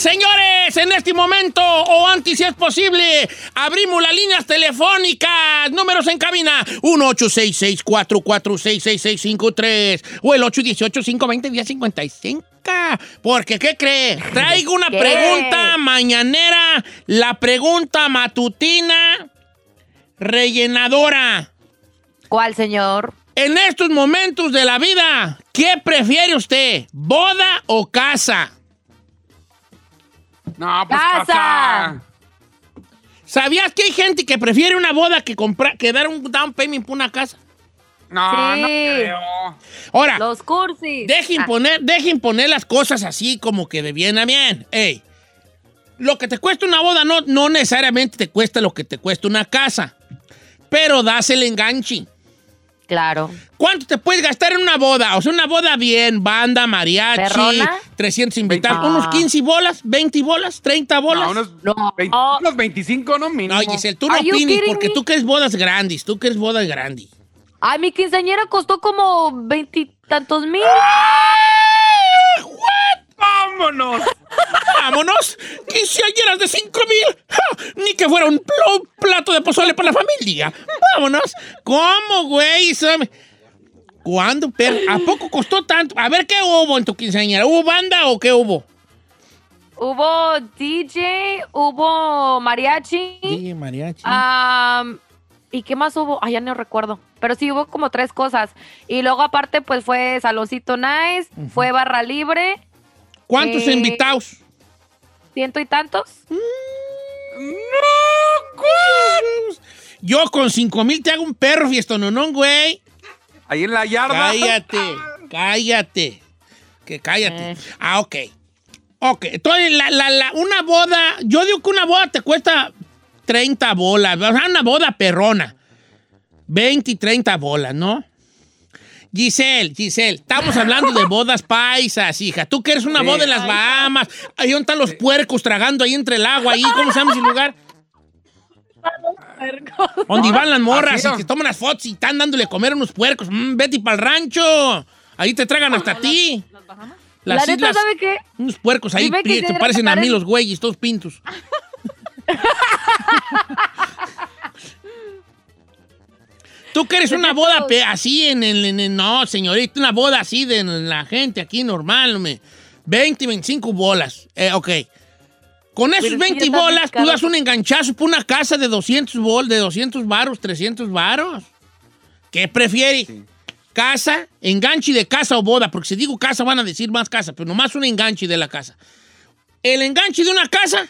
Señores, en este momento, o antes si es posible, abrimos las líneas telefónicas. Números en cabina: 1-866-446-6653 o el 818-520-1055. Porque, ¿qué cree? Traigo una pregunta mañanera, la pregunta matutina rellenadora. ¿Cuál, señor? En estos momentos de la vida, ¿qué prefiere usted? ¿Boda o casa? No, pues Casa. casa. ¿Sabías que hay gente que prefiere una boda que comprar que dar un down payment por una casa? No, Sí. no creo. Ahora, Los cursis. dejen Ah, poner, dejen poner las cosas así como que de bien a bien. Ey, lo que te cuesta una boda no, no necesariamente te cuesta lo que te cuesta una casa, pero das el enganche. Claro. ¿Cuánto te puedes gastar en una boda? O sea, una boda bien, banda, mariachi, ¿Perrona? 300 invitados, Ah. unos 15 bolas, 20 bolas, 30 bolas. No, unos, No. 20 Oh. unos 25, ¿no? Mínimo. No, Giselle, tú no opines porque me? tú quieres bodas grandes, tú quieres bodas grandes. Ay, mi quinceañera costó como veintitantos mil. ¡Vámonos! ¡Vámonos! ¡Quinceañeras de 5 mil! ¡Ni que fuera un, pl- un plato de pozole para la familia! ¡Vámonos! ¿Cómo, güey? ¿Cuándo, perro? ¿A poco costó tanto? A ver, ¿qué hubo en tu quinceañera? ¿Hubo banda o qué hubo? Hubo DJ, hubo mariachi. Sí, mariachi. ¿Y qué más hubo? Ay, ya no recuerdo. Pero sí hubo como tres cosas. Y luego aparte, pues fue saloncito nice, fue barra libre, ¿Cuántos eh, invitados? Ciento y tantos. Yo con 5 mil te hago un perro fiestononón, güey. Ahí en la yarda. Cállate, cállate. Que cállate. Eh. Ah, ok. Ok, entonces la, la- la- una boda, yo digo que una boda te cuesta 30 bolas, o sea, una boda perrona. 20 y 30 bolas, ¿no? Giselle, Giselle, estamos hablando de bodas paisas, hija. Tú que eres una Sí. boda en las Bahamas. Ahí están los puercos tragando ahí entre el agua, ahí, ¿cómo se llama ese lugar? Donde van las morras y que toman las fotos y están dándole comer a unos puercos. Mm, vete para el rancho. Ahí te tragan hasta ti. Las la neta, islas, ¿sabe qué? unos puercos ahí se parecen a mí los güeyes, todos pintos. Tú que eres una boda pe- así en el, No, señorita, una boda así de la gente aquí normal, me 20, 25 bolas. Eh, ok. Con esos Pero es que 20 ya está bolas, tú das un enganchazo por una casa de 200 bol, de 200 varos, 300 varos. ¿Qué prefieres? ¿Casa, enganche de casa o boda? Porque si digo casa van a decir más casa, pero nomás un enganche de la casa. ¿El enganche de una casa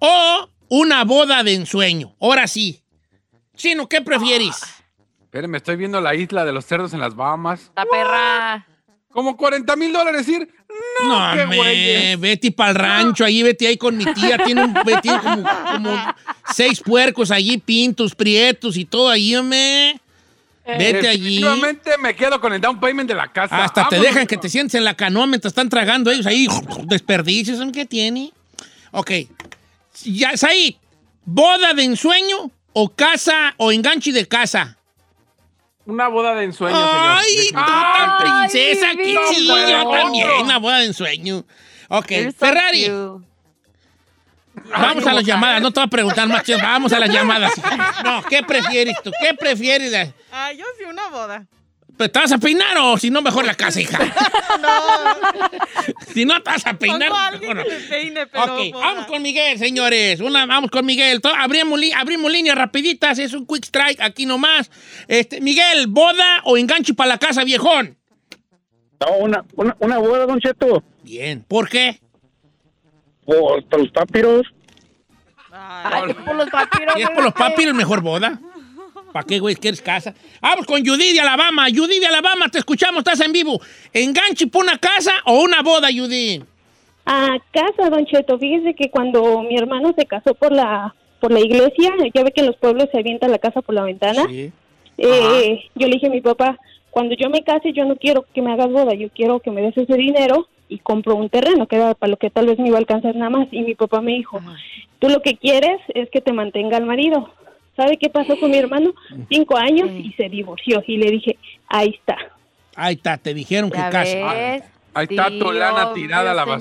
o una boda de ensueño? Ahora sí. Chino, ¿qué prefieres? Espérenme, estoy viendo la isla de los cerdos en las Bahamas. La perra. Como 40 mil dólares ir. No, qué me, vete para el rancho, allí vete ahí con mi tía. Tiene, un, tiene como, como seis puercos allí, pintos, prietos y todo ahí, hombre. Vete allí. Definitivamente me quedo con el down payment de la casa. Hasta te dejan que te sientes en la canoa mientras están tragando ellos ahí. Desperdicios, ¿saben qué tiene? Ok. Ya, Said, ¿boda de ensueño o casa o enganche de casa? Una boda de ensueño, Ay, señor. tú tan Ay, princesa, qué vida. chido, yo también, una boda de ensueño. Ok, You're Ferrari, cute. vamos a las llamadas, no te voy a preguntar más, vamos a las llamadas. No, ¿qué prefieres tú? ¿Qué prefieres? Ah, yo sí, una boda. ¿Pero ¿Te vas a peinar o si no, mejor la casa, hija? No, Si no te vas a peinar, mejor que no. peine, pero Ok, boda. vamos con Miguel, señores. Una, vamos con Miguel. To- Abrimos, líneas rapiditas, es un quick strike aquí nomás. Este, Miguel, ¿boda o enganche para la casa, viejón? No, una, una, una boda, Don Cheto. Bien, ¿por qué? Por, por los papiros. Ay, por los papiros. Si es por los papiros, mejor boda. ¿Para qué, güey, quieres casa? Vamos con Judy de Alabama. Judy de Alabama, te escuchamos, estás en vivo. ¿Enganche para una casa o una boda, Judy? A casa, Don Cheto. Fíjese que cuando mi hermano se casó por la por la iglesia, ya ve que en los pueblos se avienta la casa por la ventana. Sí. Eh, yo le dije a mi papá, cuando yo me case, yo no quiero que me hagas boda, yo quiero que me des ese dinero y compro un terreno, que era para lo que tal vez me iba a alcanzar nada más. Y mi papá me dijo, tú lo que quieres es que te mantenga el marido. ¿Sabe qué pasó con mi hermano? Cinco años y se divorció. Y le dije, ahí está. Ahí está, te dijeron que casa. ves. Ahí está tu lana tirada a la basura.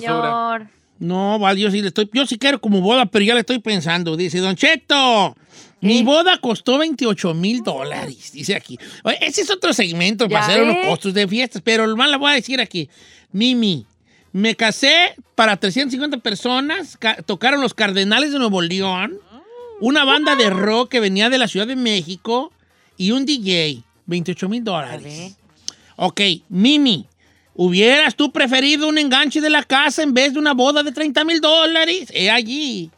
señor. No, vale, yo sí le estoy, yo sí quiero como boda, pero ya le estoy pensando. Dice, Don Cheto, mi boda costó 28 mil dólares, dice aquí. Oye, ese es otro segmento para hacer unos costos de fiestas, pero lo más le voy a decir aquí. Mimi, me casé para 350 personas, ca- tocaron los Cardenales de Nuevo León, una banda de rock que venía de la Ciudad de México y un DJ, 28 mil dólares. Ok, Mimi, ¿hubieras tú preferido un enganche de la casa en vez de una boda de 30 mil dólares? He allí.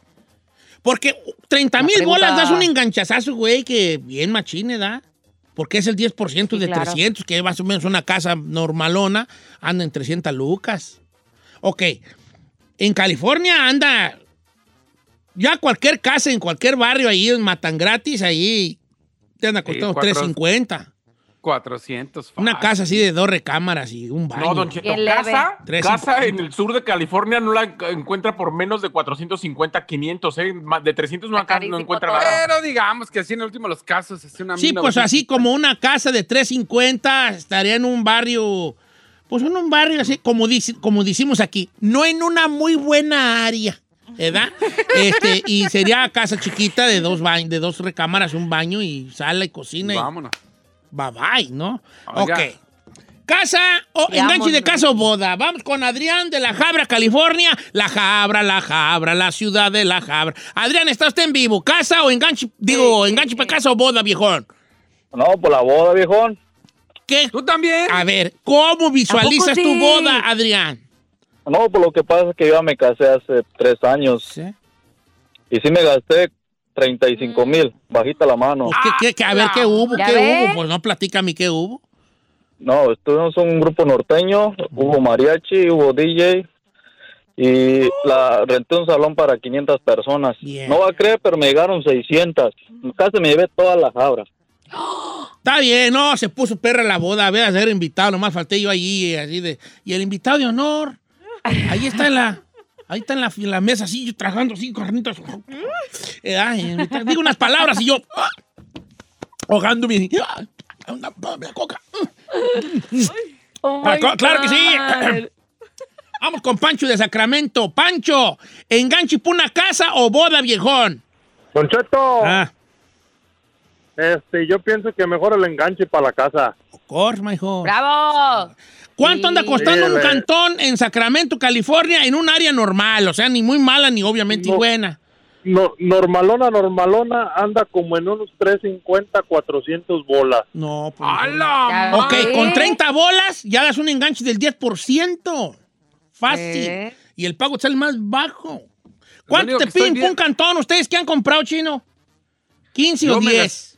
Porque 30 mil bolas das un enganchazazo, güey, que bien machine, ¿da? Porque es el 10% Sí, de claro. 300, que más o menos una casa normalona anda en 300 lucas. Ok, en California anda ya cualquier casa en cualquier barrio ahí en Matan Gratis, ahí te anda costando cuatro- 350. 400. Una fácil. casa así de dos recámaras y un baño. No, Don Cheto, casa, Tres casa en el sur de California no la enc- encuentra por menos de 450, 500, ¿eh? De 300 no, no encuentra todo. nada. Pero digamos que así en el último de los casos es una Sí, pues 1900. así como una casa de 350 estaría en un barrio, pues en un barrio así, como, dice, como decimos aquí, no en una muy buena área, ¿verdad? Este, y sería casa chiquita de dos, baños, de dos recámaras, un baño y sala y cocina y Vámonos. bye bye, ¿no? Oiga. Ok. Casa o enganche de casa o boda. Vamos con Adrián de La Jabra, California. La Jabra, La Jabra, la ciudad de La Jabra. Adrián, ¿está usted en vivo? ¿Casa o enganche? Digo, enganche para casa o boda, viejón. No, por la boda, viejón. ¿Qué? ¿Tú también? A ver, ¿cómo visualizas ¿A poco tu boda, Adrián? No, por lo que pasa es que yo ya me casé hace tres años y sí me gasté 35 mil, bajita la mano. Pues, ¿qué- qué- qué- a ver, ¿qué hubo? ¿Ya ¿Qué ves? hubo? Pues no, platícame qué hubo. No, estuvimos en un grupo norteño, hubo mariachi, hubo DJ y la renté un salón para 500 personas. No va a creer, pero me llegaron 600. Casi me llevé toda la jabra. Está bien, no, se puso perra la boda, a ver, a ser invitado, nomás falté yo allí, así de... Y el invitado de honor, ahí está en la... Ahí está en la, en la mesa, así, yo tragando así, carnitas. Eh, ay, digo unas palabras y yo... ah, ahogándome. ah, Una, una coca. Oh Ah, claro que sí. God. Vamos con Pancho de Sacramento. Pancho, ¿enganche por una casa o boda, viejón? Don Cheto, Ah, este, yo pienso que mejor el enganche para la casa. of course, my hijo. ¡Bravo! ¿Cuánto anda costando Sí, un cantón en Sacramento, California, en un área normal? O sea, ni muy mala ni obviamente No. buena. No, normalona, normalona anda como en unos 350, 400 bolas. No, pues. ¡Hala! Ok, ves. con 30 bolas ya das un enganche del 10%. Fácil. ¿Eh? Y el pago sale más bajo. ¿Cuánto te piden un cantón ustedes que han comprado, chino? ¿15 o Yo me 10?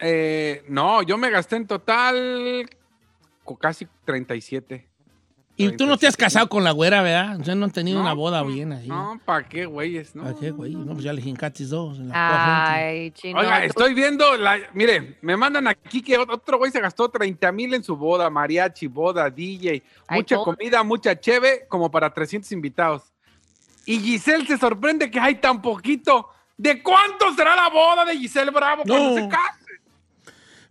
Eh, no, yo me gasté en total casi 37. Y tú no te has 37. casado con la güera, ¿verdad? O sea, no han tenido No, una boda bien así. No, ¿para qué, güeyes? No. ¿Para qué, güey? No, pues ya le jincatis dos en la. Ay, chino. Oiga, estoy viendo, la, mire, me mandan aquí que ot- otro güey se gastó 30 mil en su boda, mariachi, boda, DJ, mucha comida, mucha cheve, como para 300 invitados. Y Giselle se sorprende que hay tan poquito. ¿De cuánto será la boda de Giselle Bravo cuando No. se case?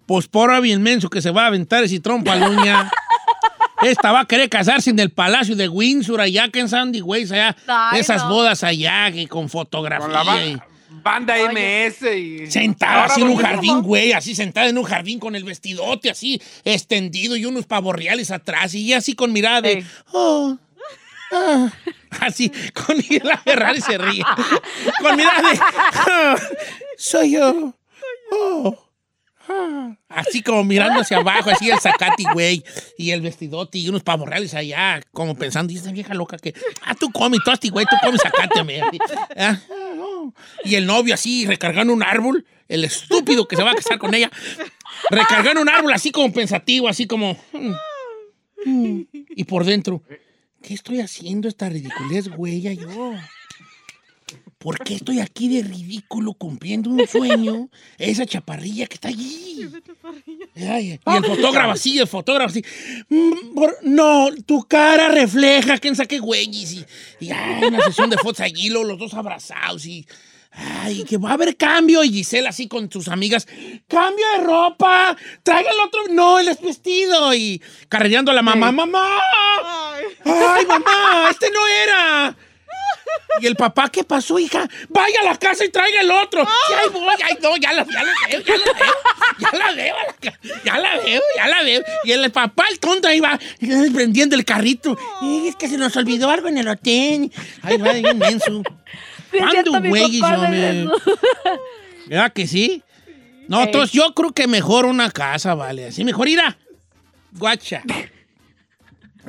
Pues por bien menso que se va a aventar ese trompo a la uña. Esta va a querer casarse en el Palacio de Windsor, allá que en Sandy Ways, allá. Ay, esas no. bodas allá, que con fotografía. Con la ba- y- banda Oye. MS y... Sentada Ahora así en un jardín, güey, así sentada en un jardín con el vestidote así extendido y unos pavorreales atrás y así con mirada de, Sí. oh, ah", así, con y la Ferrari se ríe, con mirada de, "Ah, soy yo, oh, ah", así como mirando hacia abajo, así el zacate, güey, y el vestidote y unos pavorreales allá, como pensando, y esta vieja loca que, ah, tú comes, tú, güey, tú comes zacate, me, ah, y el novio así recargando un árbol, el estúpido que se va a casar con ella, recargando un árbol así como pensativo, así como... mm, mm, y por dentro, ¿qué estoy haciendo esta ridiculez, güey, yo? ¿Por qué estoy aquí de ridículo cumpliendo un sueño? Esa chaparrilla que está allí. Ay, y el fotógrafo así, el fotógrafo así. "Mm, no, tu cara refleja quién saque güeyes. Y, y ay, una sesión de fotos allí, lo- los dos abrazados. Y, ay, que va a haber cambio. Y Giselle así con sus amigas. ¡Cambio de ropa! ¡Traiga el otro! No, el es vestido. Y carreando a la mamá. ¡Mamá! ¡Ay, mamá! ¡Este no era! Y el papá, ¿qué pasó, hija? Vaya a la casa y traiga el otro. Sí, ahí voy, ay, no, ya la, ya la veo, ya la veo, ya la veo, ya la veo, ya la veo. Y el papá, el tonto, ahí va eh, prendiendo el carrito. Y es que se nos olvidó algo en el hotel. Ahí va, bien menso. ¿Cuándo, hombre? de eso. ¿Verdad que sí? No, entonces yo creo que mejor una casa, vale. Así mejor ir a guacha.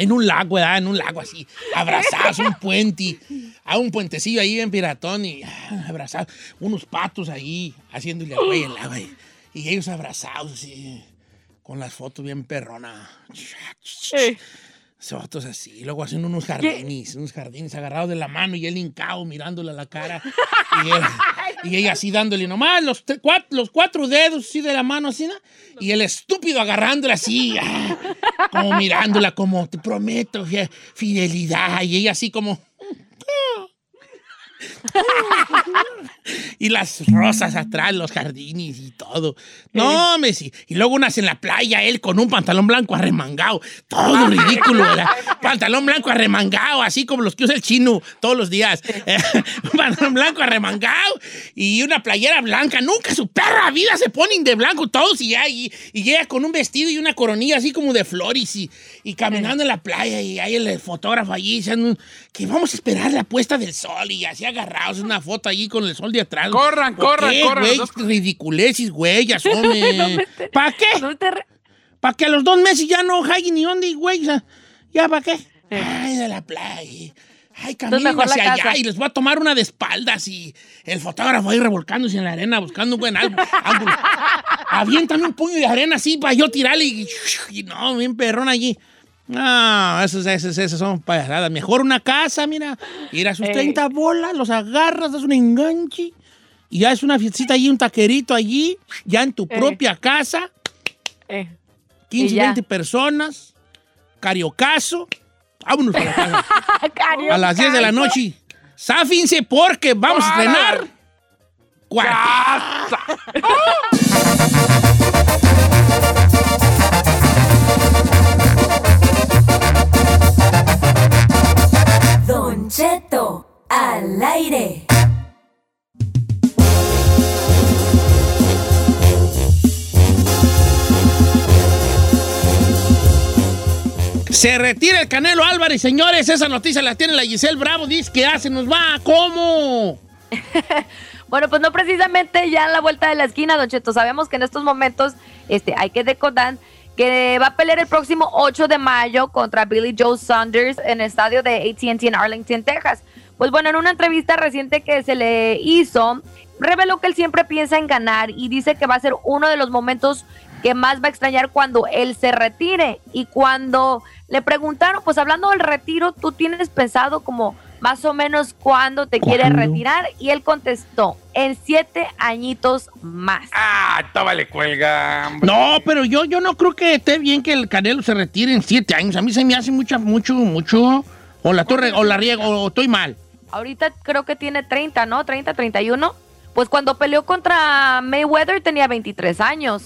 En un lago, ¿verdad? En un lago así, abrazados, un puente, a un puentecillo ahí en Piratón y ah, abrazados, unos patos ahí haciéndole al güey el agua y, ellos abrazados así, con las fotos bien perrona. Eh. Fotos así, luego haciendo unos jardines, unos jardines agarrados de la mano y él hincado mirándole a la cara. Y, él- y ella así dándole nomás los, tre- cuat- los cuatro dedos así de la mano así, ¿no? Y el estúpido agarrándola así, ah, como mirándola como te prometo fi- fidelidad. Y ella así como... y las rosas atrás, los jardines y todo. No, me sí. Y luego unas en la playa, él con un pantalón blanco arremangado. Todo ridículo, ¿verdad? Pantalón blanco arremangado, así como los que usa el chino todos los días. un pantalón blanco arremangado y una playera blanca. Nunca su perra vida se ponen de blanco todos y ya. Y, y llega con un vestido y una coronilla así como de flores y, y caminando en la playa. Y hay el fotógrafo allí diciendo que vamos a esperar la puesta del sol y así agarrados una foto allí con el sol de atrás. Corran, ¿Por corran, qué, corran, güey? Ridiculeces, güey, ya son. No ¿Para qué? No re- ¿Para que a los dos meses ya no hay ni dónde, güey? O sea, ¿Ya para qué? Ay, de la playa. Ay, la hacia allá casa. y les voy a tomar una de espaldas y el fotógrafo ahí revolcándose en la arena buscando un buen álbum- ángulo. Aviéntame un puño de arena así para yo tirarle y, y no, bien perrón allí. No, esos, esos, esos son payasadas. Mejor una casa, mira. Ir a sus Ey. 30 bolas, los agarras, das un enganche. Y ya es una fiestita allí, un taquerito allí, ya en tu propia casa. Eh. 15, Y ya. 20 personas, cariocazo. Vámonos a la casa. A las 10 de la noche. Sáfinse porque vamos a estrenar. Cuarto. Se retira el Canelo Álvarez, señores. Esa noticia la tiene la Giselle Bravo. Dice que hace nos va. ¿Cómo? Bueno, pues no precisamente ya en la vuelta de la esquina, Don Cheto. Sabemos que en estos momentos este, hay que decodar que va a pelear el próximo 8 de mayo contra Billy Joe Saunders en el estadio de AT&T en Arlington, Texas. Pues bueno, en una entrevista reciente que se le hizo, reveló que él siempre piensa en ganar y dice que va a ser uno de los momentos que más va a extrañar cuando él se retire. Y cuando le preguntaron, pues hablando del retiro, ¿tú tienes pensado como más o menos cuándo te quieres retirar? Y él contestó, en siete añitos más. Ah, tómale cuelga. hombre. No, pero yo, yo no creo que esté bien que el Canelo se retire en 7 años. A mí se me hace mucho, mucho, mucho. O la, torre, o la riego, o estoy mal. Ahorita creo que tiene 30, ¿no? 30, 31. Pues cuando peleó contra Mayweather tenía 23 años.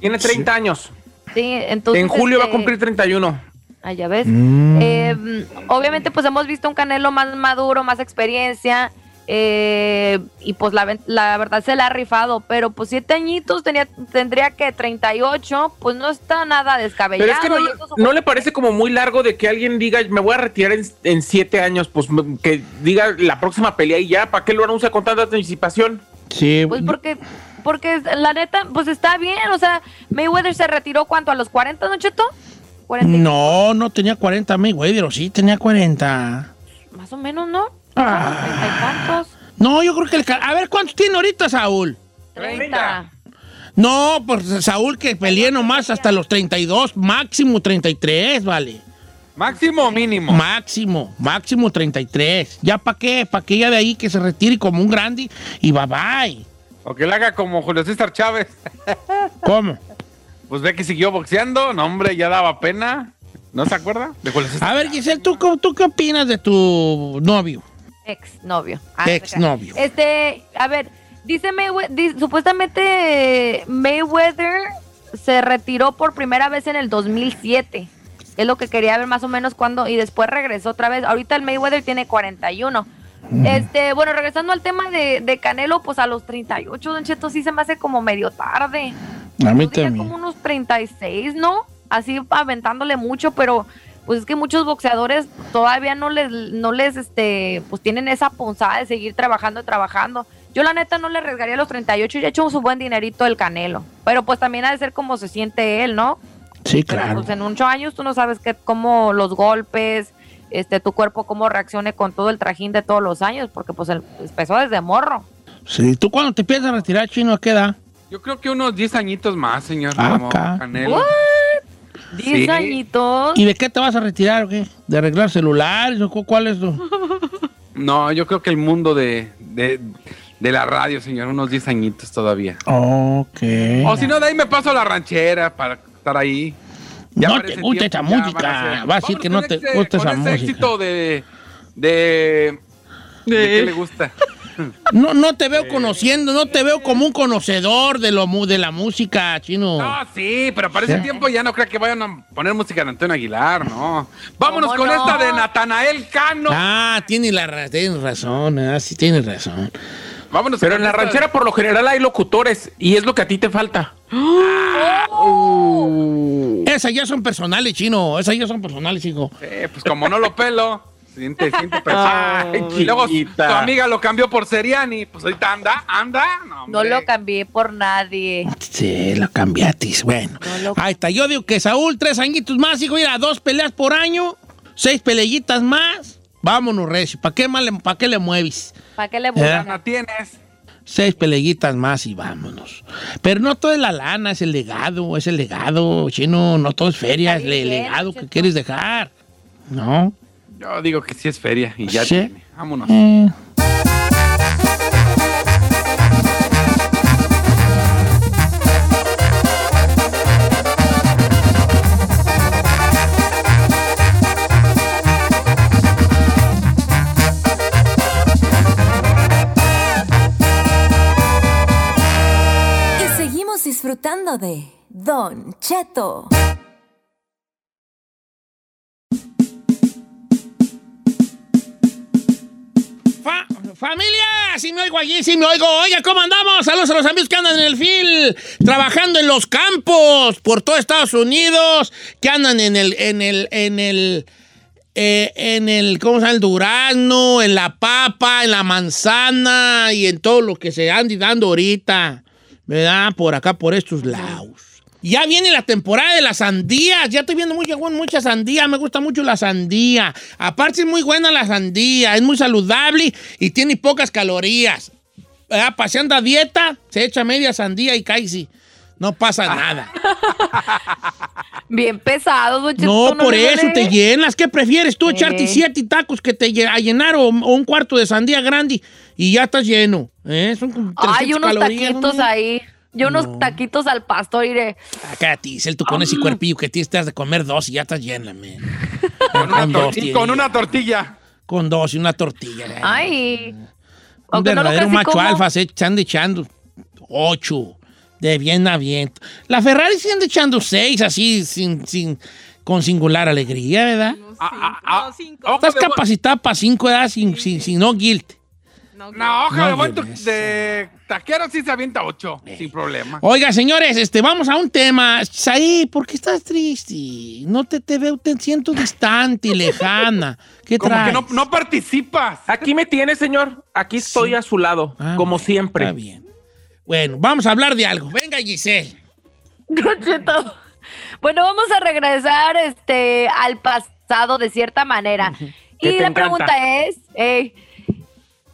Tiene 30 años. Sí, entonces... en julio va a este, cumplir 31. Ah, ya ves. Mm. Eh, obviamente, pues hemos visto un Canelo más maduro, más experiencia. eh, y pues la, la verdad se la ha rifado. Pero pues siete añitos tenía, tendría que 38. Pues no está nada descabellado. Pero es que no, le parece como muy largo de que alguien diga, me voy a retirar en, en siete años, pues que diga la próxima pelea y ya, ¿para qué lo anuncia con tanta anticipación? Sí. Pues porque, porque la neta, pues está bien. O sea, Mayweather se retiró cuánto, a los 40, ¿no, Cheto? 40, No, no tenía 40 Mayweather, o sí tenía 40. Más o menos, ¿no? Ah. ¿Treinta y cuántos? No, yo creo que el. A ver, ¿cuántos tiene ahorita Saúl? 30. No, pues Saúl que peleé nomás hasta los 32, máximo 33, vale. ¿Máximo o mínimo? Máximo, máximo 33. ¿Ya para qué? ¿Para que ya de ahí que se retire como un grande y bye bye? O que lo haga como Julio César Chávez. ¿Cómo? Pues ve que siguió boxeando. No, hombre, ya daba pena. ¿No se acuerda? De Julio César A ver, Giselle, ¿tú, cómo- ¿tú qué opinas de tu novio? Ex novio. Ah, Ex novio. Este, a ver, dice Mayweather, supuestamente Mayweather se retiró por primera vez en el 2007. Es lo que quería ver más o menos cuando, y después regresó otra vez. Ahorita el Mayweather tiene 41. Este, bueno, regresando al tema de, de Canelo, pues a los 38, Don Cheto, sí se me hace como medio tarde. A mí también. como unos 36, ¿no? Así aventándole mucho, pero pues es que muchos boxeadores todavía no les, no les, este, pues tienen esa punzada de seguir trabajando y trabajando. Yo la neta no le arriesgaría a los 38 y he hecho su buen dinerito el Canelo. Pero pues también ha de ser como se siente él, ¿no? Sí, Pero claro. pues en ocho años tú no sabes qué, cómo los golpes, este, tu cuerpo cómo reaccione con todo el trajín de todos los años, porque pues él empezó desde morro. Sí, ¿tú cuando te piensas retirar, chino, a qué edad? Yo creo que unos 10 añitos más, señor. Ah, como acá. Canelo. Diez Sí. añitos. ¿Y de qué te vas a retirar o qué? ¿De arreglar celulares o cu- cuál es tu...? No, yo creo que el mundo de, de, de la radio, señor, unos 10 añitos todavía. Ok. O si no, de ahí me paso a la ranchera para estar ahí. No te gusta esa música. van a ser- Va a decir que no te gusta con esa ese música. éxito de... ¿De, de qué le gusta? No, no te veo conociendo, no te veo como un conocedor de, lo, mu- de la música, chino. No, sí, pero para ese tiempo ya no creo que vayan a poner música de Antonio Aguilar, ¿no? Vámonos ¿Cómo con no? esta de Natanael Cano. Ah, tienes, la, tienes razón, ah, sí tienes razón. Vámonos Pero en la ranchera por lo general hay locutores y es lo que a ti te falta. Esas ya son personales, chino. Esas ya son personales, hijo. Eh, pues como no lo pelo, siente, siente personal. Ay, y luego tu amiga lo cambió por Seriani, pues ahorita anda, anda. No, No lo cambié por nadie. Sí, lo cambiatis. Bueno, No lo- ahí está. Yo digo que Saúl, tres añitos más, hijo, mira, dos peleas por año, seis peleyitas más. Vámonos, Recio. ¿Para qué, pa' qué le mueves? ¿Para qué le ¿Eh? buscan? La tienes. Seis peleyitas más y vámonos. Pero no todo es la lana, es el legado, es el legado, chino. No todo es feria, es el bien, legado que quieres dejar. ¿No? Yo digo que sí es feria y ya Sí. tiene. Vámonos. Eh. De Don Cheto. Fa- familia, si me oigo allí, si me oigo. Oiga, ¿cómo andamos? Saludos a los amigos que andan en el fil, trabajando en los campos por todo Estados Unidos, que andan en el, en el, en el, eh, en el, ¿cómo se llama? El durazno, en la papa, en la manzana y en todo lo que se ande dando ahorita, ¿verdad? Por acá, por estos lados. Ya viene la temporada de las sandías. Ya estoy viendo mucha, mucha sandía. Me gusta mucho la sandía. Aparte es muy buena la sandía. Es muy saludable y tiene pocas calorías. ¿Verdad? Paseando a dieta, se echa media sandía y cae sí. No pasa nada. Bien pesado, don Cheto, No, por eso te llenas. ¿Qué prefieres tú? Eh. ¿Echarte siete tacos que te a llenar o, o un cuarto de sandía grande y ya estás lleno? ¿Eh? Son como Hay 300 unos calorías, taquitos ahí. Yo unos taquitos al pastor iré. Acá, Tisel, tú con ese cuerpillo que tienes te has de comer dos y ya estás llena, man. Con una, dos, y con una tortilla. Con dos y una tortilla. Ay. Un Aunque no lo verdadero casi macho como. alfa se están echando ocho de bien a bien. La Ferrari se anda echando seis así, sin, sin, con singular alegría, ¿verdad? Unos Ah, cinco, ah, ah. no, Estás capacitada para cinco edades sin, sin, sin no guilt. No, No, ojalá No, de de tu- veras. de taquero sí se avienta ocho, sin problema. Oiga, señores, este, vamos a un tema. Saí, ¿por qué estás triste? No te, te veo, te siento distante, lejana. ¿Qué Como traes? que no, no participas. Aquí me tienes, señor. Aquí estoy a su lado, Ah, como bueno, siempre. Está bien. Bueno, vamos a hablar de algo. Venga, Giselle. Bueno, vamos a regresar este, al pasado de cierta manera. Y la encanta. pregunta es, eh,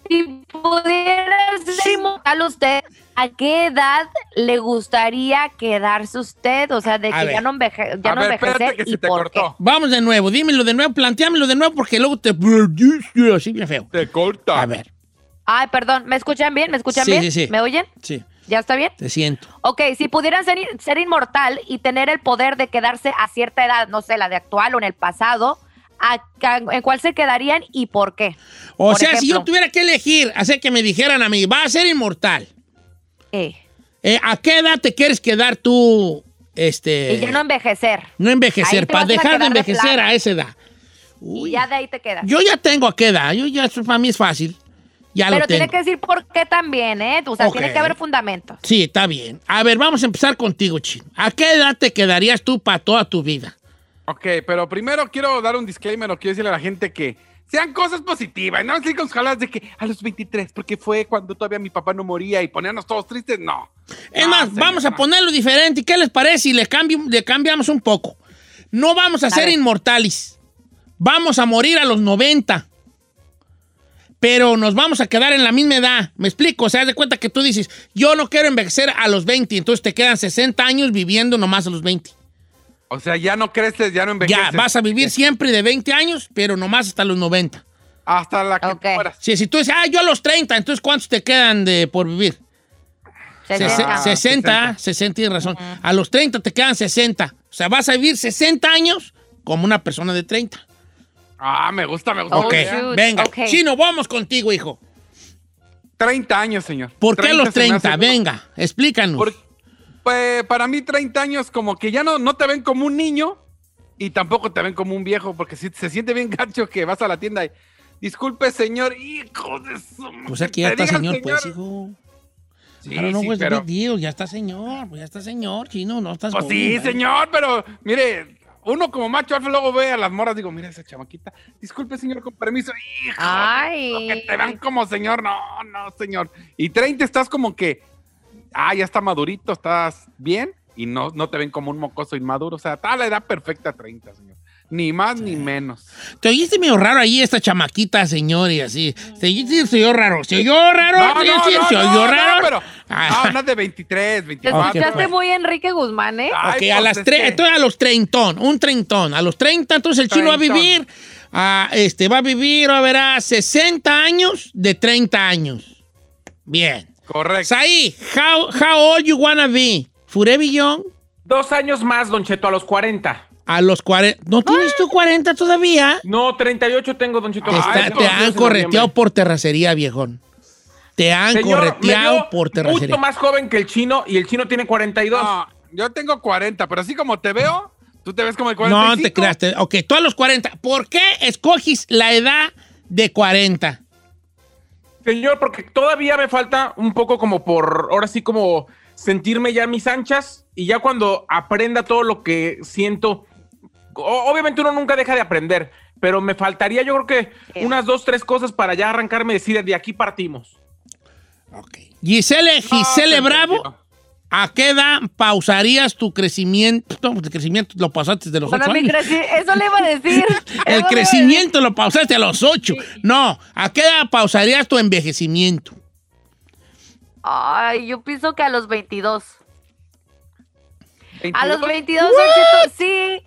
si pudiera ser inmortal usted, ¿a qué edad le gustaría quedarse usted? O sea, de A que ver. ya no, enveje, ya A no ver, envejecer que y se te por cortó. Vamos de nuevo, dímelo de nuevo, planteámelo de nuevo porque luego te... Así bien feo. Te corta. A ver, qué. Ay, perdón, ¿me escuchan bien? ¿Me escuchan Sí, bien? sí, sí. ¿Me oyen? sí, ¿Ya está bien? te siento. Ok, si pudieran ser, ser inmortal y tener el poder de quedarse a cierta edad, no sé, la de actual o en el pasado, ¿a- a- ¿en cuál se quedarían y por qué? O Por sea, si yo tuviera que elegir, hacer que me dijeran a mí, va a ser inmortal. Eh, Eh, ¿A qué edad te quieres quedar tú, este... y ya no envejecer. no envejecer, para dejar de envejecer a esa edad? Y ya de ahí te quedas. Yo ya tengo a qué edad, yo ya, para mí es fácil. Ya Pero lo tiene que decir por qué también, ¿eh? O sea, tiene que haber fundamentos. Sí, está bien. A ver, vamos a empezar contigo, Chino. ¿A qué edad te quedarías tú para toda tu vida? Ok, pero primero quiero dar un disclaimer o quiero decirle a la gente que sean cosas positivas, no así con sus jaladas de que a los 23, porque fue cuando todavía mi papá no moría y ponernos todos tristes, no. Es No, más, vamos a ponerlo diferente. ¿Qué les parece si le cambiamos un poco? No vamos a, ser ver. inmortales. Vamos a morir a los 90. Pero nos vamos a quedar en la misma edad. ¿Me explico? O sea, haz de cuenta que tú dices, yo no quiero envejecer a los 20, entonces te quedan 60 años viviendo nomás a los 20. O sea, ya no creces, ya no envejeces. Ya, vas a vivir siempre de 20 años, pero nomás hasta los 90. Hasta la que Ok. mueras. Si, si tú dices, ah, yo a los 30, entonces ¿cuántos te quedan de por vivir? Sese- 60. 60, 60, tienes razón. A los 30 te quedan 60. O sea, vas a vivir 60 años como una persona de 30. Ah, me gusta, me gusta. Ok, venga. Chino, vamos contigo, hijo. 30 años, señor. ¿Por qué a los se me 30? hace- Venga, explícanos. Por- pues, para mí 30 años como que ya no, no te ven como un niño y tampoco te ven como un viejo porque si- se siente bien gacho que vas a la tienda y disculpe señor, hijo de su... O sea, que ya está señor, pues, hijo. Sí, Claro, no, sí, pues, pero- deal, ya está señor, pues ya está señor, chino, no estás Pues joven, sí, ¿vale? señor, pero mire, uno como macho alfa luego ve a las moras, digo, mira esa chamaquita, disculpe señor, con permiso, hijo, Ay. que te vean como señor, no, no, señor. Y 30 estás como que, ah, ya está madurito, estás bien, y no, no te ven como un mocoso inmaduro, o sea, está la edad perfecta 30, señor. Ni más ni menos. Te oíste medio raro ahí esta chamaquita, señor, y así. Se oye- se oyó raro, se oyó raro, No, sí, no, sí, no, se oyó no, raro. pero, Ah. no, no es de 23, Te 24. escuchaste pues. muy Enrique Guzmán, ¿eh? Ay, Ok, pues, a las es tre- que- entonces a los treintón, un treintón. A los 30, entonces el chino va a vivir, ah, este, va a vivir, a ver, a 60 años de 30 años. Bien. Correcto. Saí, how, how old you wanna be? Forever young? Dos años más, Don Cheto, a los 40. A los 40. ¿No tienes tú 40 todavía? No, 38 tengo, Don Cheto. Te, está- te han correteado por terracería, viejón. Te han Señor, correteado por terracería. mucho más joven que el chino y el chino tiene 42. No, yo tengo 40, pero así como te veo, tú te ves como el 45. No te creas. te- ok, tú a los 40. ¿Por qué escoges la edad de 40? Señor, porque todavía me falta un poco como por, ahora sí como sentirme ya a mis anchas y ya cuando aprenda todo lo que siento, obviamente uno nunca deja de aprender, pero me faltaría yo creo que unas dos, tres cosas para ya arrancarme y decir, de aquí partimos. Ok. Gisele, Gisele Bravo. ¿a qué edad pausarías tu crecimiento? No, pues el crecimiento lo pausaste de los Bueno, 8 mi años. eso le iba a decir. El crecimiento lo pausaste a los 8. No, ¿a qué edad pausarías tu envejecimiento? Ay, yo pienso que a los 22. A los 22, Don Cheto, sí.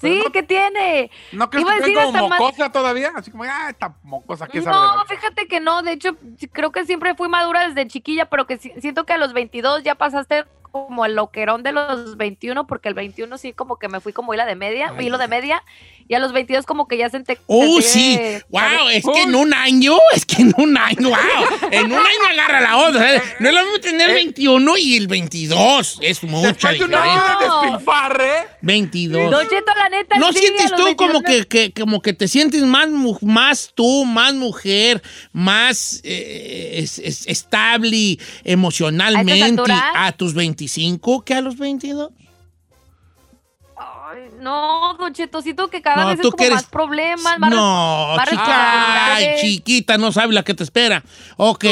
Sí, no- ¿qué tiene? ¿No crees Iba que decir como más- mocosa todavía? Así como, ah, esta mocosa, ¿qué sabe? No, fíjate que no, de hecho, creo que siempre fui madura desde chiquilla, pero que si- siento que a los 22 ya pasaste como el loquerón de los 21, porque el 21 sí como que me fui como hilo de media, hilo de media, y a los 22 como que ya senté... Oh, senté- sí. Wow, ¿sabes? es que en un año, es que en un año, wow. En un año agarra la otra. ¿eh? No es lo mismo tener 21 y el 22. Es mucha Después diferencia. No. despilfarre, 22. Don Cheto, la neta, ¿No sí, sientes tú 22 como que, que- como que te sientes más, más tú, más mujer, más eh, es- es- estable emocionalmente a tus 25 que a los 22? Ay, no, Don Cheto, siento que cada No, vez es como más problemas, más... No, más chica, ay, chiquita, no sabe la que te espera. Ok,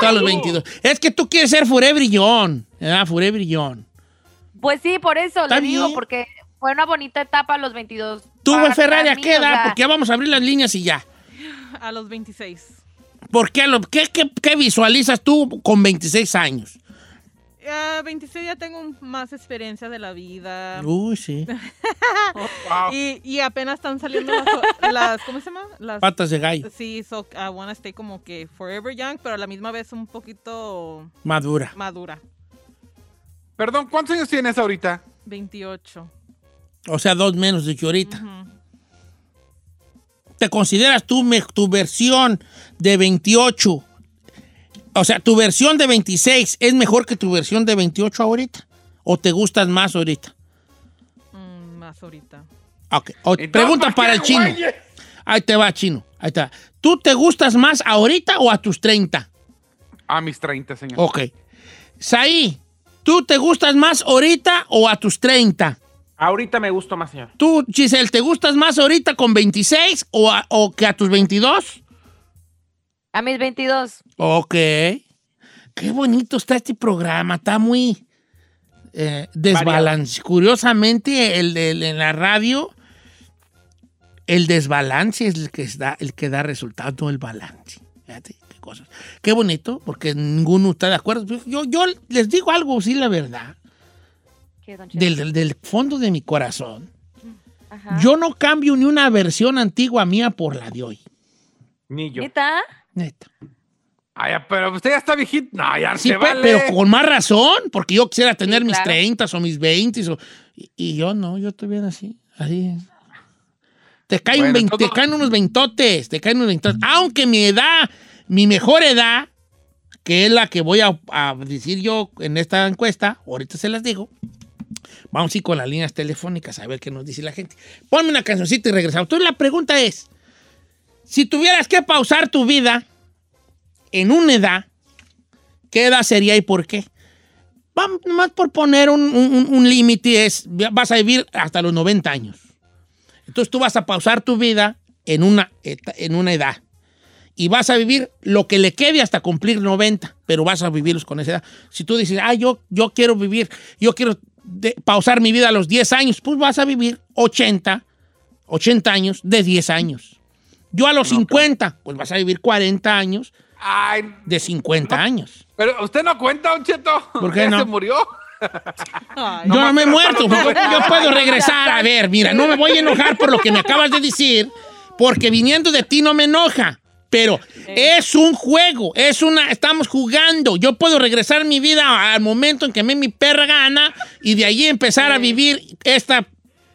tú a los 22. Es que tú quieres ser forever young, ¿verdad? Forever young. Pues sí, por eso le digo, bien. porque fue una bonita etapa a los 22. Tú, Ferrari, ¿a qué o edad? sea, Porque ya vamos a abrir las líneas y ya. A los 26. ¿Por qué, qué, qué- qué visualizas tú con 26 años? A 26 ya tengo más experiencia de la vida. Uy, sí. wow. Y, y apenas están saliendo las, las- ¿cómo se llama? Las, Patas de gallo. sí, so I wanna stay como que forever young, pero a la misma vez un poquito Madura. madura. Perdón, ¿cuántos años tienes ahorita? 28. O sea, dos menos de que ahorita. ¿Te consideras tú me- tu versión de 28? O sea, tu versión de 26 es mejor que tu versión de 28 ahorita? ¿O te gustas más ahorita? Mm, más ahorita. Ok. O- pregunta ¿para el chino. Ahí te va, chino. Ahí está. ¿Tú te gustas más ahorita o a tus 30? A mis 30, señor. Ok. Saí, ¿tú te gustas más ahorita o a tus 30? Ahorita me gusto más, señor. ¿Tú, Giselle, te gustas más ahorita con 26 o, a- o que a tus 22? A mis 22. Ok. Qué bonito está este programa. Está muy eh, desbalance. Curiosamente, el, el- en la radio, el desbalance es el que da, el que da resultado, no el balance. Fíjate qué cosas. Qué bonito, porque ninguno está de acuerdo. Yo, yo les digo algo, sí, la verdad. Del, del- del fondo de mi corazón. Ajá. Yo no cambio ni una versión antigua mía por la de hoy. Ni yo. ¿Neta? Neta. Ay, pero usted ya está viejito. No, ya Sí, se pe- vale. pero con más razón, porque yo quisiera tener Sí, mis claro. 30 o mis 20 o- y, y yo no, yo estoy bien así. así. Te caen, Bueno, te unos veintotes, te caen unos veintotes. Aunque mi edad, mi mejor edad, que es la que voy a, a decir yo en esta encuesta, ahorita se las digo. Vamos a ir con las líneas telefónicas a ver qué nos dice la gente. Ponme una cancioncita y regresamos. Entonces la pregunta es, si tuvieras que pausar tu vida en una edad, ¿qué edad sería y por qué? Más por poner un, un- límite es, vas a vivir hasta los 90 años. Entonces tú vas a pausar tu vida en una, en una edad. Y vas a vivir lo que le quede hasta cumplir 90, pero vas a vivirlos con esa edad. Si tú dices, ah, yo, yo quiero vivir, yo quiero pausar mi vida a los 10 años, pues vas a vivir 80, 80 años de 10 años. Yo a los 50, pues vas a vivir 40 años Ay, de 50 años. pero usted no cuenta, Don Cheto. ¿Por qué Ya no? se murió. Ay, Yo no me he muerto, yo, yo 90. puedo regresar. A ver, mira, no me voy a enojar por lo que me acabas de decir, porque viniendo de ti no me enoja. Pero es un juego, es una, estamos jugando. Yo puedo regresar mi vida al momento en que me mi perra gana y de allí empezar a vivir esta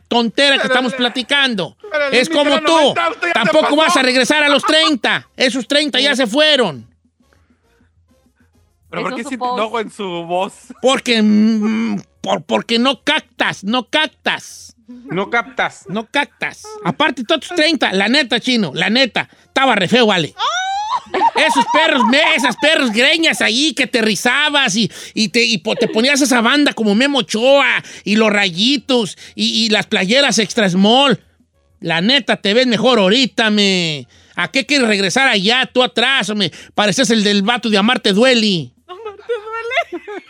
tontera que estamos platicando. Es como tú. 90, usted ya se Tampoco vas a regresar a los 30. Esos 30 ya se fueron. Pero ¿por qué voz. enojo en su voz? Porque, mm, por- porque no captas, no captas. No captas. No cactas. Aparte, todos tus 30, la neta, chino, la neta, estaba re feo, vale. Esos perros, me- esas perros greñas ahí que te rizabas y, y te, y te ponías esa banda como Memo Ochoa y los rayitos y, y las playeras extra small. La neta, te ves mejor ahorita, me. ¿A qué quieres regresar allá, tú atrás? Me pareces el del vato de Amarte Dueli.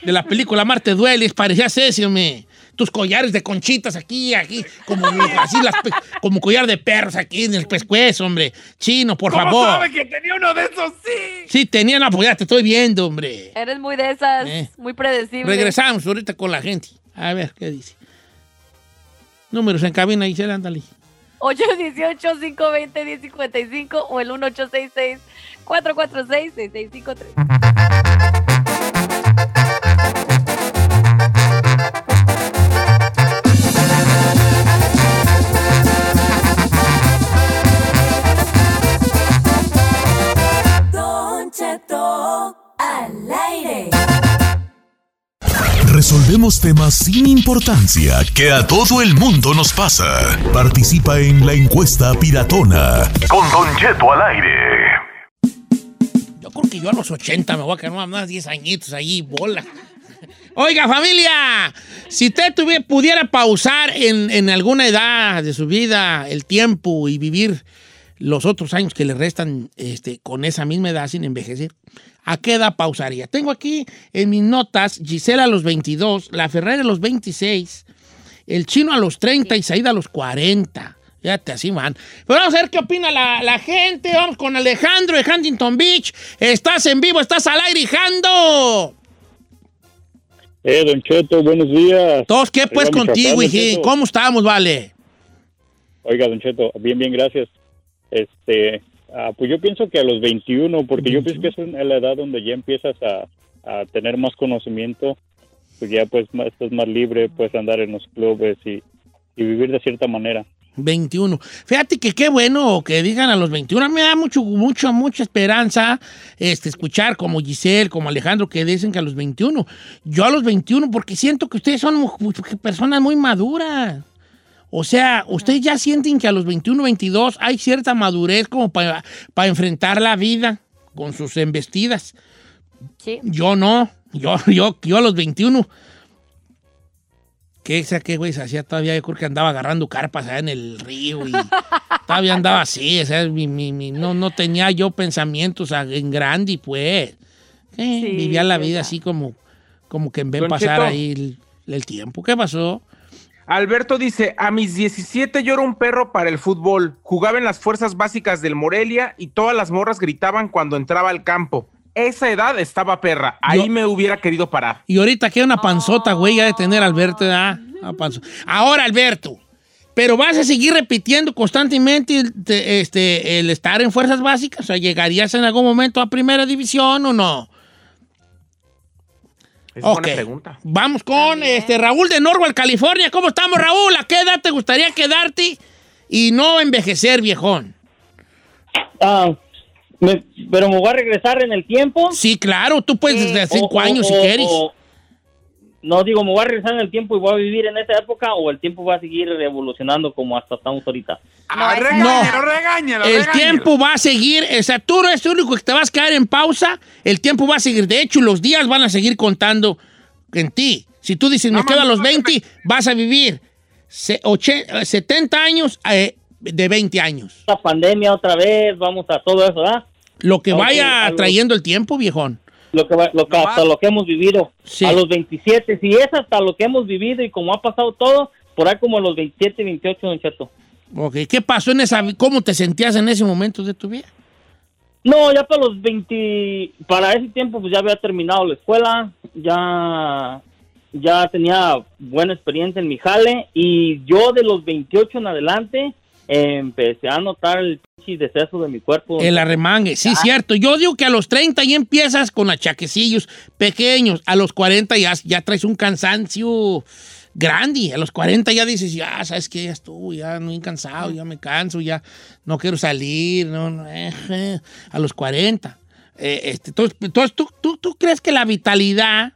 De la película Amarte Duele, parecías ese, hombre. Tus collares de conchitas aquí, aquí, como, así las, como collar de perros aquí en el pescuezo, hombre. Chino, por ¿Cómo favor. sabe que tenía uno de esos? Sí. Sí, tenían apoyar, te estoy viendo, hombre. Eres muy de esas, Eh. muy predecible. Regresamos ahorita con la gente. A ver, ¿qué dice? Números en cabina, Gisela, ándale. 818-520-1055 o el 1866 446 6653 temas sin importancia que a todo el mundo nos pasa. Participa en la encuesta piratona. Con Don Cheto al aire. Yo creo que yo a los 80 me voy a quedar más 10 añitos ahí, bola. Oiga, familia, si usted tuviera- pudiera pausar en, en alguna edad de su vida el tiempo y vivir los otros años que le restan este, con esa misma edad sin envejecer, ¿a qué edad pausaría? Tengo aquí en mis notas Gisela a los 22, la Ferrari a los 26, el chino a los 30 y Saida a los 40. Fíjate, así van. Pero vamos a ver qué opina la, la gente. Vamos con Alejandro de Huntington Beach. Estás en vivo, estás al aire, Jando. Eh, Don Cheto, buenos días. Todos, ¿qué pues Arriba, contigo, hijín? ¿Cómo estamos, vale? Oiga, Don Cheto, bien, bien, gracias. Este, ah, pues yo pienso que a los 21, porque yo pienso que es una- la edad donde ya empiezas a, a tener más conocimiento, pues ya pues más, estás más libre, puedes andar en los clubes y, y vivir de cierta manera. 21. Fíjate que qué bueno que digan a los 21. Me da mucho, mucho, mucha esperanza este, escuchar como Giselle, como Alejandro, que dicen que a los 21. Yo a los 21, porque siento que ustedes son personas muy maduras. O sea, ¿ustedes ya sienten que a los 21, 22 hay cierta madurez como para enfrentar la vida con sus embestidas? Sí. Yo no. Yo, yo, yo a los 21. ¿Qué, esa qué güey se hacía todavía? Yo creo que andaba agarrando carpas allá en el río y todavía andaba así. O sea, mi- mi- mi- no, no tenía yo pensamientos en grande, pues. Eh, Sí, vivía la vida así como, como que en vez de pasar ahí el, el tiempo. ¿Qué pasó? Alberto dice, a mis 17 yo era un perro para el fútbol. Jugaba en las fuerzas básicas del Morelia y todas las morras gritaban cuando entraba al campo. Esa edad estaba perra. Ahí Yo- me hubiera querido parar. Y ahorita queda una panzota, güey, ya de tener Alberto, panzo- Ahora, Alberto, pero vas a seguir repitiendo constantemente este, el estar en fuerzas básicas. O sea, ¿llegarías en algún momento a primera división o no? Es Ok. buena pregunta. Vamos con este Raúl de Norwalk, California. ¿Cómo estamos, Raúl? ¿A qué edad te gustaría quedarte y no envejecer, viejón? Ah, me- pero me voy a regresar en el tiempo. Sí, claro, tú puedes desde O- cinco o- años si o- quieres. o- no digo, me voy a regresar en el tiempo y voy a vivir en esa época o el tiempo va a seguir evolucionando como hasta estamos ahorita. Ah, es- regáñalo, regáñalo, El regáñalo. tiempo va a seguir, o sea, tú no eres el único que te vas a quedar en pausa, el tiempo va a seguir. De hecho, los días van a seguir contando en ti. Si tú dices, me No, quedo a no, los no, 20, vas a vivir se- oche- eh, 70 años eh, de 20 años. La pandemia otra vez, vamos a todo eso, ¿verdad? Lo que vaya algo- trayendo el tiempo, viejón. Lo que, lo que- hasta lo que hemos vivido Sí. a los 27. Si es hasta lo que hemos vivido y como ha pasado todo, por ahí como a los 27, 28, don Cheto. Ok, ¿Qué pasó en esa, cómo te sentías en ese momento de tu vida? No, ya para los 20, para ese tiempo pues ya había terminado la escuela, ya, ya tenía buena experiencia en mi jale y yo de los 28 en adelante empecé a notar el deceso de mi cuerpo. El arremangue, sí, cierto. Yo digo que a los 30 ya empiezas con achaquecillos pequeños. A los 40 ya, ya traes un cansancio grande. A los 40 ya dices, ya, ¿sabes qué? Ya estuve, ya no he cansado, ya me canso, ya no quiero salir. No, no, eh, eh. A los 40. Eh, este, entonces, entonces, ¿tú, tú, tú crees que la vitalidad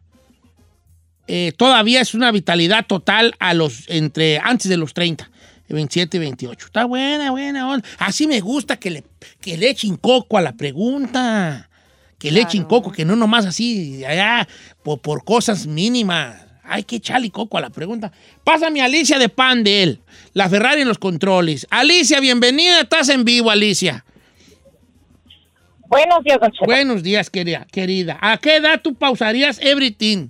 eh, todavía es una vitalidad total a los, entre, antes de los 30? 27 y 28. Está buena, buena. onda. Así me gusta que le, que le echen coco a la pregunta. Que le echen coco, que no nomás así, de allá, por, por cosas mínimas. Hay que echarle coco a la pregunta. Pásame a Alicia de Pandel, la Ferrari en los controles. Alicia, bienvenida, estás en vivo, Alicia. Buenos días, don Cheto. Buenos días, querida. querida. ¿A qué edad tú pausarías everything?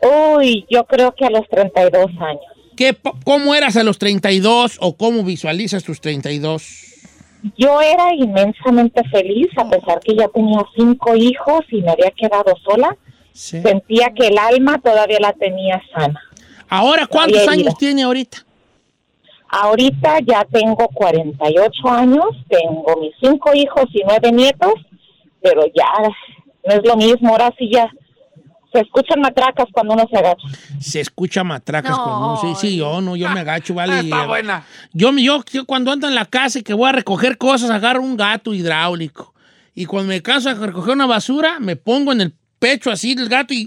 Uy, yo creo que a los 32 años. ¿Qué, po- ¿Cómo eras a los 32 o cómo visualizas tus 32? Yo era inmensamente feliz, a pesar que ya tenía cinco hijos y me había quedado sola. Sí. Sentía que el alma todavía la tenía sana. Ahora, ¿cuántos años tiene ahorita? Ahorita ya tengo 48 años, tengo mis cinco hijos y nueve nietos, pero ya no es lo mismo, ahora sí ya se escuchan matracas cuando uno se agacha. Se escucha matracas No. con uno. Sí, sí, yo no, yo me agacho, vale. Está y- buena. Yo, yo, yo cuando ando en la casa y que voy a recoger cosas, agarro un gato hidráulico. Y cuando me canso de recoger una basura, me pongo en el pecho así del gato y,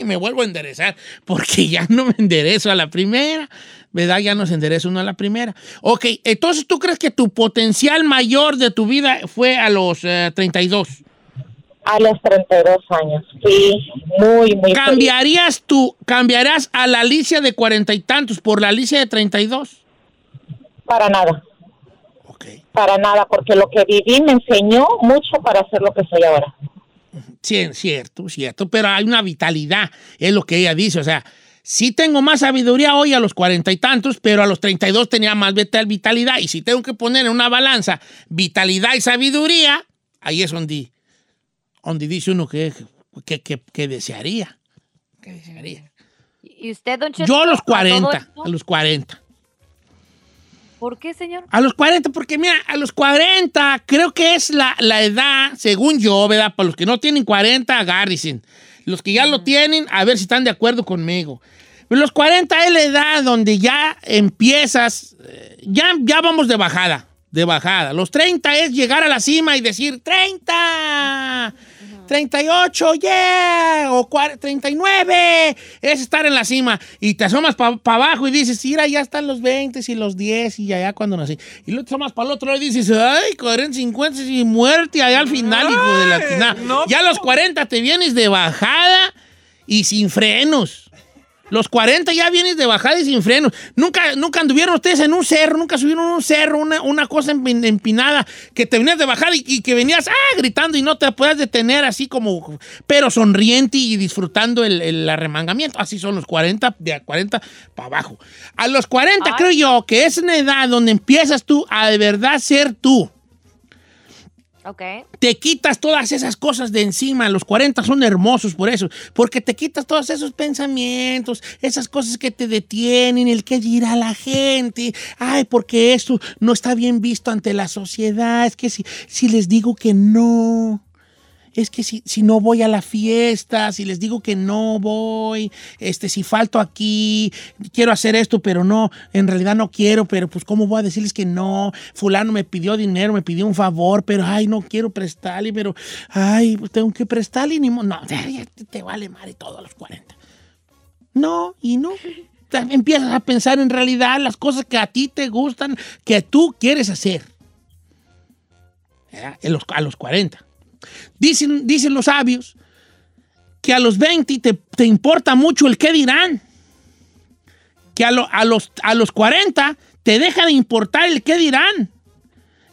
y me vuelvo a enderezar. Porque ya no me enderezo a la primera. ¿Verdad? Ya no se endereza uno a la primera. Ok, entonces tú crees que tu potencial mayor de tu vida fue a los eh, 32. A los 32 años, sí, muy, muy feliz. ¿Cambiarías tú, cambiarás a la Alicia de cuarenta y tantos por la Alicia de 32? Para nada. Ok. Para nada, porque lo que viví me enseñó mucho para ser lo que soy ahora. Sí, cierto, cierto, pero hay una vitalidad, es lo que ella dice, o sea, sí tengo más sabiduría hoy a los cuarenta y tantos, pero a los 32 tenía más vital- vitalidad, y si tengo que poner en una balanza vitalidad y sabiduría, ahí es donde, donde dice uno que, que, que- que desearía, que desearía. ¿Y usted, don Cheto? Yo a los todo 40, esto? a los 40. ¿Por qué, señor? A los 40, porque mira, a los 40 creo que es la, la edad, según yo, ¿verdad? Para los que no tienen 40, agárrense. Los que ya lo tienen, a ver si están de acuerdo conmigo. Pero los 40 es la edad donde ya empiezas, eh, ya, ya vamos de bajada, de bajada. Los 30 es llegar a la cima y decir, 30, 38, yeah, o cua- 39, es estar en la cima. Y te asomas para abajo y dices, mira, ya están los 20 y los 10 y allá cuando nací. Y luego te asomas para el otro lado y dices, ay, 40, 50 y muerte allá al final, hijo de la tina. Ya a los 40 te vienes de bajada y sin frenos. Los 40 ya vienes de bajada y sin frenos. Nunca, nunca anduvieron ustedes en un cerro, nunca subieron un cerro, una, una cosa empin- empinada, que te venías de bajada y, y que venías ah, gritando y no te puedas detener así como, pero sonriente y disfrutando el, el arremangamiento. Así son los 40, de a 40 para abajo. A los 40 creo yo que es una edad donde empiezas tú a de verdad ser tú Ok. te quitas todas esas cosas de encima. Los 40 son hermosos por eso, porque te quitas todos esos pensamientos, esas cosas que te detienen, el que dirá la gente. Ay, porque esto no está bien visto ante la sociedad. Es que si, si les digo que no. Es que si, si no voy a la fiesta, si les digo que no voy, este, si falto aquí, quiero hacer esto, pero no, en realidad no quiero, pero pues cómo voy a decirles que no, fulano me pidió dinero, me pidió un favor, pero ay, no quiero prestarle, pero ay, tengo que prestarle, ni no, te, vale madre todo a los 40. No, y no. Empiezas a pensar en realidad las cosas que a ti te gustan, que tú quieres hacer. En los- a los 40. Dicen, dicen los sabios que a los 20 te, te importa mucho el qué dirán. Que a, lo- a los, a los 40 te deja de importar el qué dirán.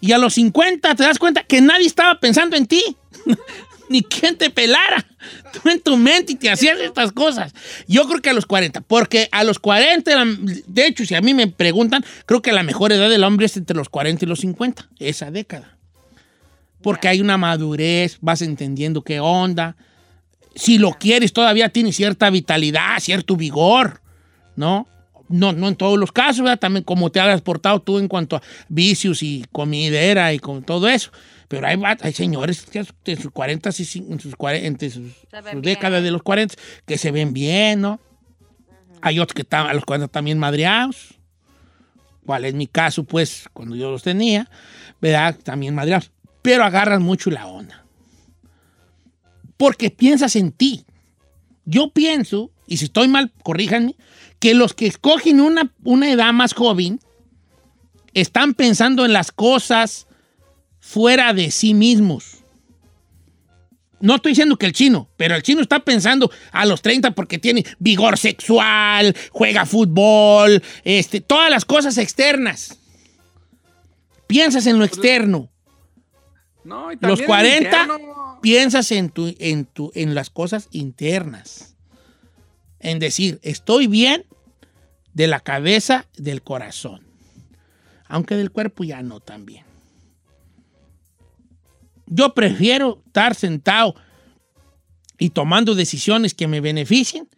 Y a los 50 te das cuenta que nadie estaba pensando en ti. Ni quien te pelara. Tú en tu mente y te hacías estas cosas. Yo creo que a los 40. Porque a los 40, la- de hecho, si a mí me preguntan, creo que la mejor edad del hombre es entre los 40 y los 50. Esa década porque hay una madurez, vas entendiendo qué onda. Si lo quieres, todavía tienes cierta vitalidad, cierto vigor, ¿no? No, no en todos los casos, ¿verdad? También como te has portado tú en cuanto a vicios y comidera y con todo eso. Pero hay, hay señores que en sus 40, y en sus, cuare- entre sus, sus décadas de los 40 que se ven bien, ¿no? Hay otros que están a los 40 también madreados. ¿Cuál es mi caso, pues, cuando yo los tenía? ¿Verdad? También madreados. Pero agarras mucho la onda. Porque piensas en ti. Yo pienso, y si estoy mal, corríjanme, que los que escogen una, una edad más joven están pensando en las cosas fuera de sí mismos. No estoy diciendo que el chino, pero el chino está pensando a los 30 porque tiene vigor sexual, juega fútbol, este, todas las cosas externas. Piensas en lo externo. No, y Los también 40 el infierno. piensas en, tu, en, tu, en las cosas internas. En decir, estoy bien de la cabeza, del corazón. Aunque del cuerpo ya no tan bien. Yo prefiero estar sentado y tomando decisiones que me beneficien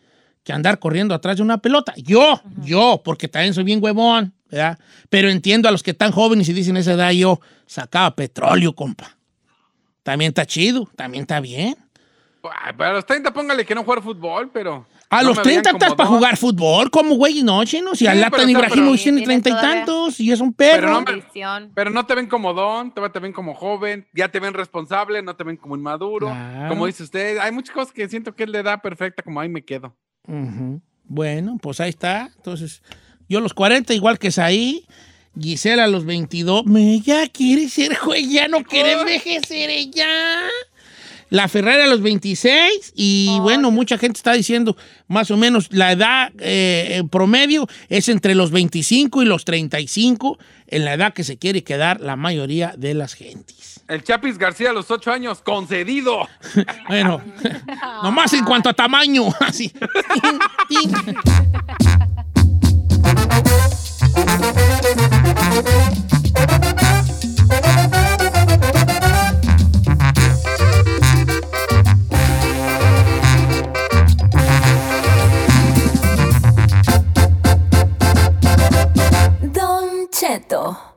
que andar corriendo atrás de una pelota. Yo, yo, porque también soy bien huevón, ¿verdad? Pero entiendo a los que están jóvenes y dicen esa edad yo sacaba petróleo, compa. También está chido, también está bien. Pero a los 30 póngale que no jugar fútbol, pero. A no los me vean 30 estás para jugar fútbol, como güey, no, chino. Si Sí, al pero Latan está- Ibrahimovic pero- tiene treinta y tantos y es un Pero perro. no, me- Condición. pero no te ven como don, te, te ven como joven, ya te ven responsable, no te ven como inmaduro. Claro. Como dice usted, hay muchas cosas que siento que es la edad perfecta, como ahí me quedo. Bueno, pues ahí está. Entonces, yo a los 40, igual que Saí. Gisela a los 22. Me ya quiere ser juez, ya no quiere envejecer ella. La Ferrari a los 26 y bueno, mucha gente está diciendo más o menos la edad eh, en promedio es entre los 25 y los 35 en la edad que se quiere quedar la mayoría de las gentes. El Chapis García a los 8 años, concedido. Bueno, nomás en cuanto a tamaño, así. Don Cheto.